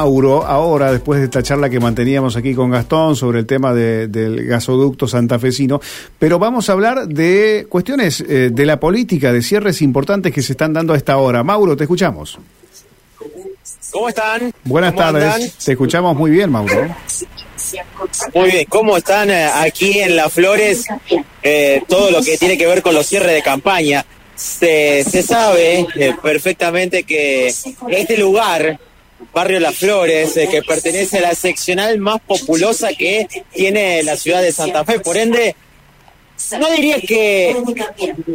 Mauro, ahora después de esta charla que manteníamos aquí con Gastón sobre el tema del gasoducto santafesino, pero vamos a hablar de cuestiones eh, de la política, de cierres importantes que se están dando a esta hora. Mauro, te escuchamos. ¿Cómo están? Buenas tardes, te escuchamos muy bien, Mauro. Muy bien, ¿cómo están eh, aquí en Las Flores? Eh, todo lo que tiene que ver con los cierres de campaña. Se, se sabe perfectamente que este lugar Barrio Las Flores, eh, que pertenece a la seccional más populosa que tiene la ciudad de Santa Fe. Por ende, no diría que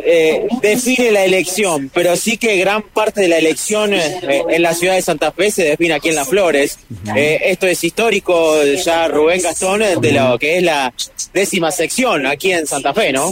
eh, define la elección, pero sí que gran parte de la elección eh, en la ciudad de Santa Fe se define aquí en Las Flores. esto es histórico, ya Rubén Gastón, de lo que es la décima sección aquí en Santa Fe, ¿no?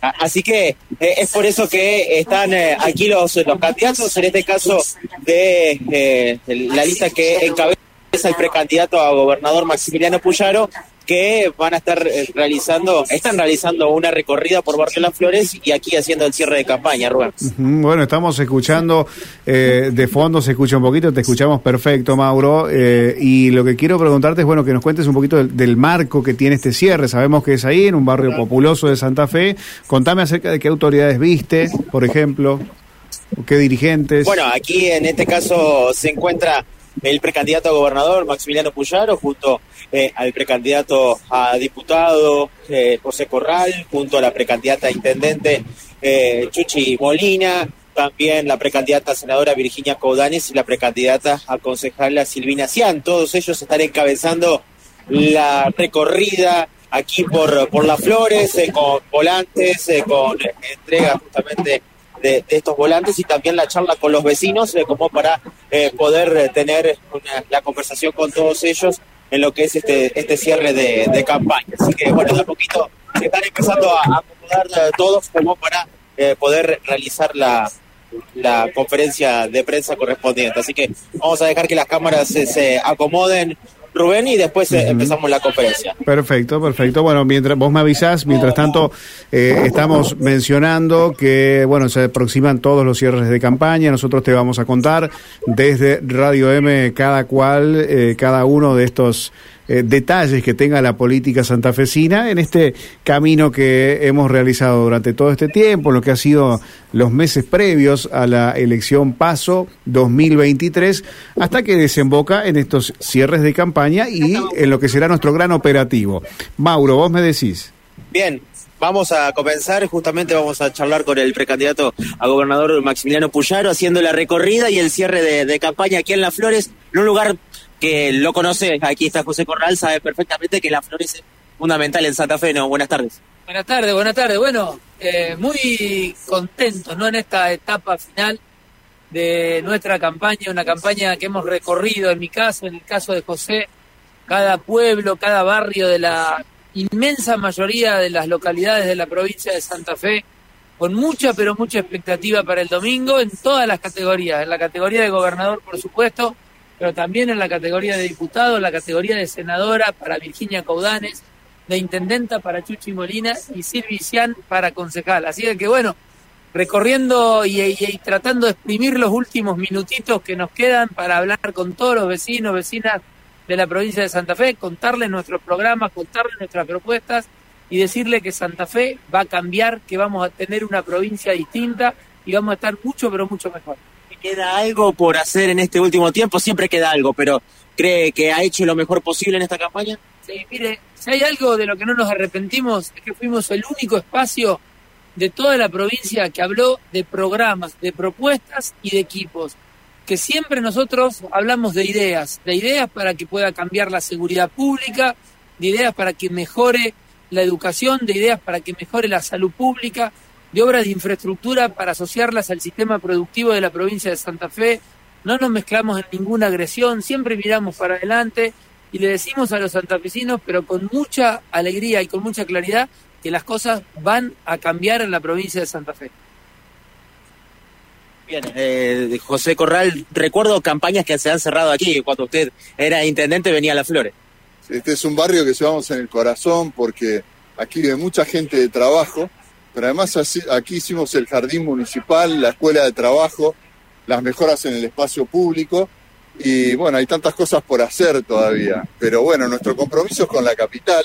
Así que eh, es por eso que están eh, aquí los, los candidatos, en este caso de eh, la lista que encabeza el precandidato a gobernador Maximiliano Puyaro, que van a estar realizando, están realizando una recorrida por Las Flores y aquí haciendo el cierre de campaña, Rubén. Bueno, estamos escuchando eh, de fondo, se escucha un poquito, te escuchamos perfecto, Mauro, eh, y lo que quiero preguntarte es, bueno, que nos cuentes un poquito del, marco que tiene este cierre. Sabemos que es ahí, en un barrio populoso de Santa Fe. Contame acerca de qué autoridades viste, por ejemplo, qué dirigentes. Bueno, aquí en este caso se encuentra el precandidato a gobernador Maximiliano Puyaro junto eh, al precandidato a diputado eh, José Corral, junto a la precandidata a intendente eh, Chuchi Molina, también la precandidata senadora Virginia Caudanes y la precandidata a concejala Silvina Cian. Todos ellos están encabezando la recorrida aquí por, por las flores, con volantes, con entrega justamente de, estos volantes y también la charla con los vecinos eh, como para eh, poder eh, tener la conversación con todos ellos en lo que es este este cierre de, campaña. Así que bueno, de a poquito se están empezando a, acomodar todos como para poder realizar la, la conferencia de prensa correspondiente. Así que vamos a dejar que las cámaras se acomoden Rubén y después eh, empezamos la conferencia. Perfecto, perfecto. Bueno, mientras vos me avisás, mientras tanto eh, estamos mencionando que, bueno, se aproximan todos los cierres de campaña. Nosotros te vamos a contar desde Radio M cada cual, eh, cada uno de estos eh, detalles que tenga la política santafesina en este camino que hemos realizado durante todo este tiempo, lo que ha sido los meses previos a la elección PASO 2023, hasta que desemboca en estos cierres de campaña y en lo que será nuestro gran operativo. Mauro, vos me decís. Bien, Vamos a comenzar, justamente vamos a charlar con el precandidato a gobernador Maximiliano Puyaro, haciendo la recorrida y el cierre de, campaña aquí en Las Flores, en un lugar que lo conoce, aquí está José Corral, sabe perfectamente que la flores es fundamental en Santa Fe, ¿no? Buenas tardes. Buenas tardes, buenas tardes. Bueno, eh, muy contentos, ¿no? En esta etapa final de nuestra campaña, una campaña que hemos recorrido, en mi caso, en el caso de José, cada pueblo, cada barrio de la inmensa mayoría de las localidades de la provincia de Santa Fe, con mucha, pero mucha expectativa para el domingo en todas las categorías, en la categoría de gobernador, por supuesto, pero también en la categoría de diputado, en la categoría de senadora para Virginia Caudanes, de intendenta para Chuchi Molina y Silvician para concejal. Así que bueno, recorriendo y, tratando de exprimir los últimos minutitos que nos quedan para hablar con todos los vecinos, vecinas de la provincia de Santa Fe, contarles nuestros programas, contarles nuestras propuestas y decirle que Santa Fe va a cambiar, que vamos a tener una provincia distinta y vamos a estar mucho, pero mucho mejor queda algo por hacer en este último tiempo, siempre queda algo, pero ¿cree que ha hecho lo mejor posible en esta campaña? Sí, mire, si hay algo de lo que no nos arrepentimos es que fuimos el único espacio de toda la provincia que habló de programas, de propuestas y de equipos. Que siempre nosotros hablamos de ideas, de ideas para que pueda cambiar la seguridad pública, de ideas para que mejore la educación, de ideas para que mejore la salud pública, de obras de infraestructura para asociarlas al sistema productivo de la provincia de Santa Fe. No nos mezclamos en ninguna agresión, siempre miramos para adelante y le decimos a los santafesinos, pero con mucha alegría y con mucha claridad, que las cosas van a cambiar en la provincia de Santa Fe. Bien, eh, José Corral, recuerdo campañas que se han cerrado aquí, cuando usted era intendente venía a Las Flores. Este es un barrio que llevamos en el corazón porque aquí vive mucha gente de trabajo pero además aquí hicimos el jardín municipal, la escuela de trabajo, las mejoras en el espacio público y bueno, hay tantas cosas por hacer todavía, pero bueno, nuestro compromiso es con la capital,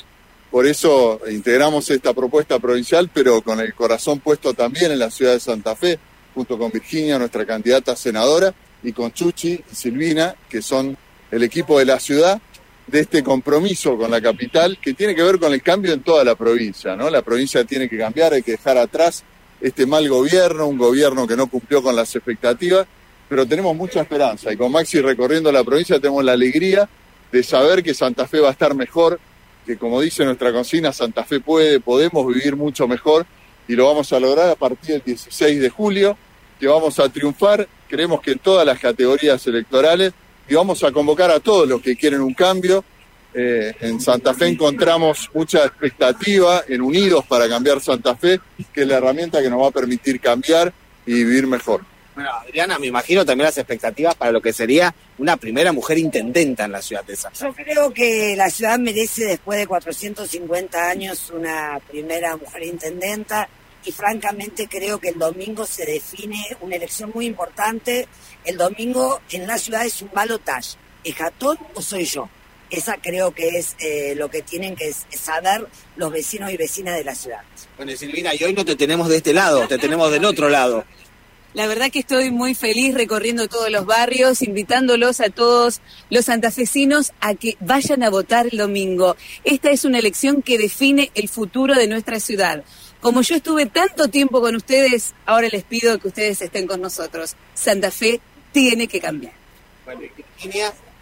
por eso integramos esta propuesta provincial, pero con el corazón puesto también en la ciudad de Santa Fe, junto con Virginia, nuestra candidata senadora, y con Chuchi y Silvina, que son el equipo de la ciudad, de este compromiso con la capital, que tiene que ver con el cambio en toda la provincia. La provincia tiene que cambiar, hay que dejar atrás este mal gobierno, un gobierno que no cumplió con las expectativas, pero tenemos mucha esperanza y con Maxi recorriendo la provincia tenemos la alegría de saber que Santa Fe va a estar mejor, que como dice nuestra consigna, Santa Fe puede, podemos vivir mucho mejor y lo vamos a lograr a partir del 16 de julio, que vamos a triunfar, creemos que en todas las categorías electorales, y vamos a convocar a todos los que quieren un cambio. Eh, en Santa Fe encontramos mucha expectativa en Unidos para cambiar Santa Fe, que es la herramienta que nos va a permitir cambiar y vivir mejor. Bueno, Adriana, me imagino también las expectativas para lo que sería una primera mujer intendenta en la ciudad de Santa Yo creo que la ciudad merece después de 450 años una primera mujer intendenta y francamente creo que el domingo se define una elección muy importante. El domingo en la ciudad es un balotaje. ¿Es Jatón o soy yo? Esa creo que es eh, lo que tienen que saber los vecinos y vecinas de la ciudad. Bueno, Silvina, y hoy no te tenemos de este lado, te tenemos del otro lado. La verdad que estoy muy feliz recorriendo todos los barrios, invitándolos a todos los santafesinos a que vayan a votar el domingo. Esta es una elección que define el futuro de nuestra ciudad. Como yo estuve tanto tiempo con ustedes, ahora les pido que ustedes estén con nosotros. Santa Fe tiene que cambiar. Bueno,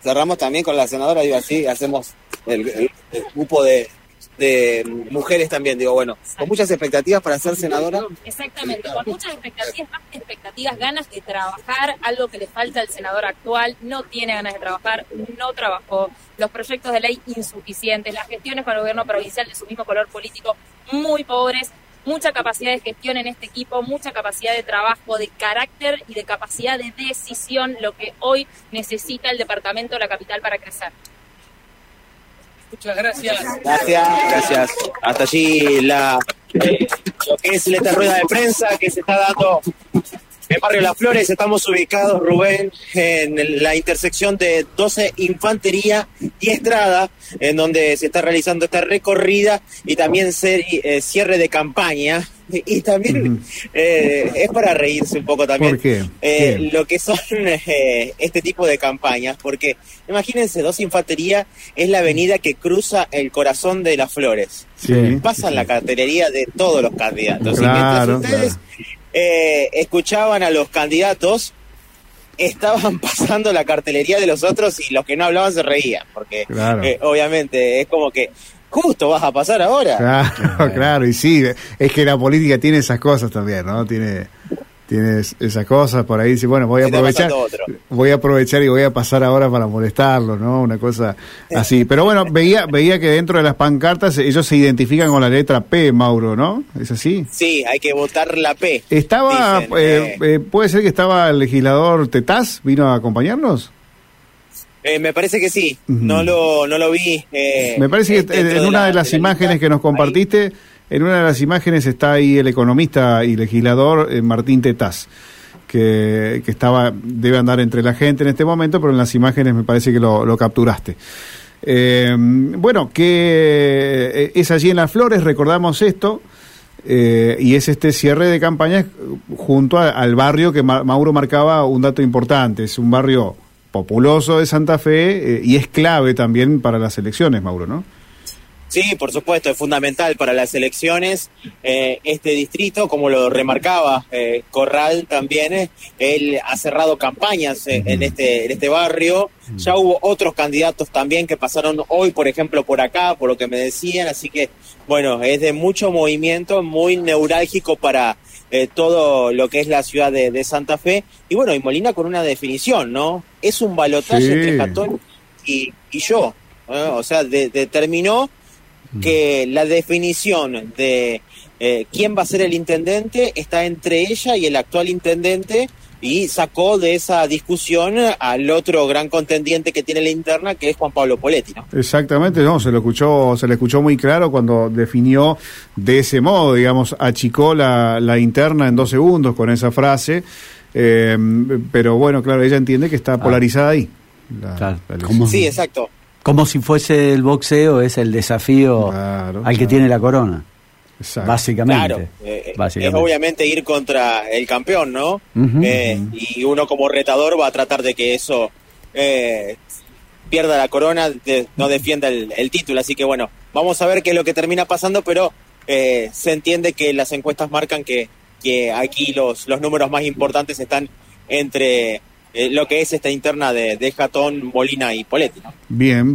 cerramos también con la senadora, digo así, hacemos el grupo de, de mujeres también, digo, bueno, con muchas expectativas para ser senadora. Exactamente, con muchas expectativas, más expectativas, ganas de trabajar, algo que le falta al senador actual, no tiene ganas de trabajar, no trabajó, los proyectos de ley insuficientes, las gestiones con el gobierno provincial de su mismo color político muy pobres, mucha capacidad de gestión en este equipo, mucha capacidad de trabajo, de carácter y de capacidad de decisión, lo que hoy necesita el departamento de la capital para crecer. Muchas gracias. Gracias, gracias. Hasta allí la, eh, lo que es esta rueda de prensa que se está dando en Barrio Las Flores. Estamos ubicados, Rubén, en la intersección de 12 Infantería y Estrada, en donde se está realizando esta recorrida y también eh, cierre de campaña y también eh, es para reírse un poco también. Eh, lo que son eh, este tipo de campañas, porque imagínense, dos infantería es la avenida que cruza el corazón de las flores. Pasan la cartelería de todos los candidatos. y mientras ustedes escuchaban a los candidatos, estaban pasando la cartelería de los otros y los que no hablaban se reían, porque obviamente es como que justo vas a pasar ahora. Claro, claro, y sí, es que la política tiene esas cosas también, ¿no? Tiene, tiene esas cosas, por ahí dice, bueno, voy a aprovechar, voy a aprovechar y voy a pasar ahora para molestarlo, ¿no? Una cosa así. Pero bueno, veía, veía que dentro de las pancartas ellos se identifican con la letra P, Mauro, ¿no? ¿Es así? Sí, hay que votar la P. Estaba, eh, eh. Eh, puede ser que estaba el legislador Tetaz, vino a acompañarnos. Eh, me parece que sí, no, lo, no lo vi. Eh, me parece que en, una de las imágenes que nos compartiste, en una de las imágenes está ahí el economista y legislador eh, Martín Tetaz, que, que, estaba, debe andar entre la gente en este momento, pero en las imágenes me parece que lo, lo capturaste. bueno, que es allí en Las Flores, recordamos esto. y es este cierre de campaña junto al barrio que Mauro marcaba un dato importante. Es un barrio populoso de Santa Fe eh, y es clave también para las elecciones, Mauro, ¿no? Sí, por supuesto, es fundamental para las elecciones. Eh, este distrito, como lo remarcaba eh, Corral también, él ha cerrado campañas en, este, en este barrio. Ya hubo otros candidatos también que pasaron hoy, por ejemplo, por acá, por lo que me decían. Así que, bueno, es de mucho movimiento, muy neurálgico para, eh, todo lo que es la ciudad de, Santa Fe. Y bueno, y Molina con una definición, ¿no? Es un balotaje entre Jatón y, yo. O sea, determinó que la definición de eh, quién va a ser el intendente está entre ella y el actual intendente y sacó de esa discusión al otro gran contendiente que tiene la interna, que es Juan Pablo Poletti. ¿no? Exactamente, no, se lo escuchó, se le escuchó muy claro cuando definió de ese modo, digamos, achicó la, la interna en dos segundos con esa frase, eh, pero bueno, claro, ella entiende que está ah. polarizada ahí. la- Claro, la Sí, exacto. como si fuese el boxeo, es el desafío Claro, al que claro. tiene la corona, Exacto. básicamente. Claro, eh, básicamente. es obviamente ir contra el campeón, ¿no? Eh, y uno como retador va a tratar de que eso eh, pierda la corona, de- no defienda el, el título. Así que bueno, vamos a ver qué es lo que termina pasando, pero eh, se entiende que las encuestas marcan que, que aquí los, los números más importantes están entre eh, lo que es esta interna de, de Jatón, Molina y Poletti. ¿no? Bien.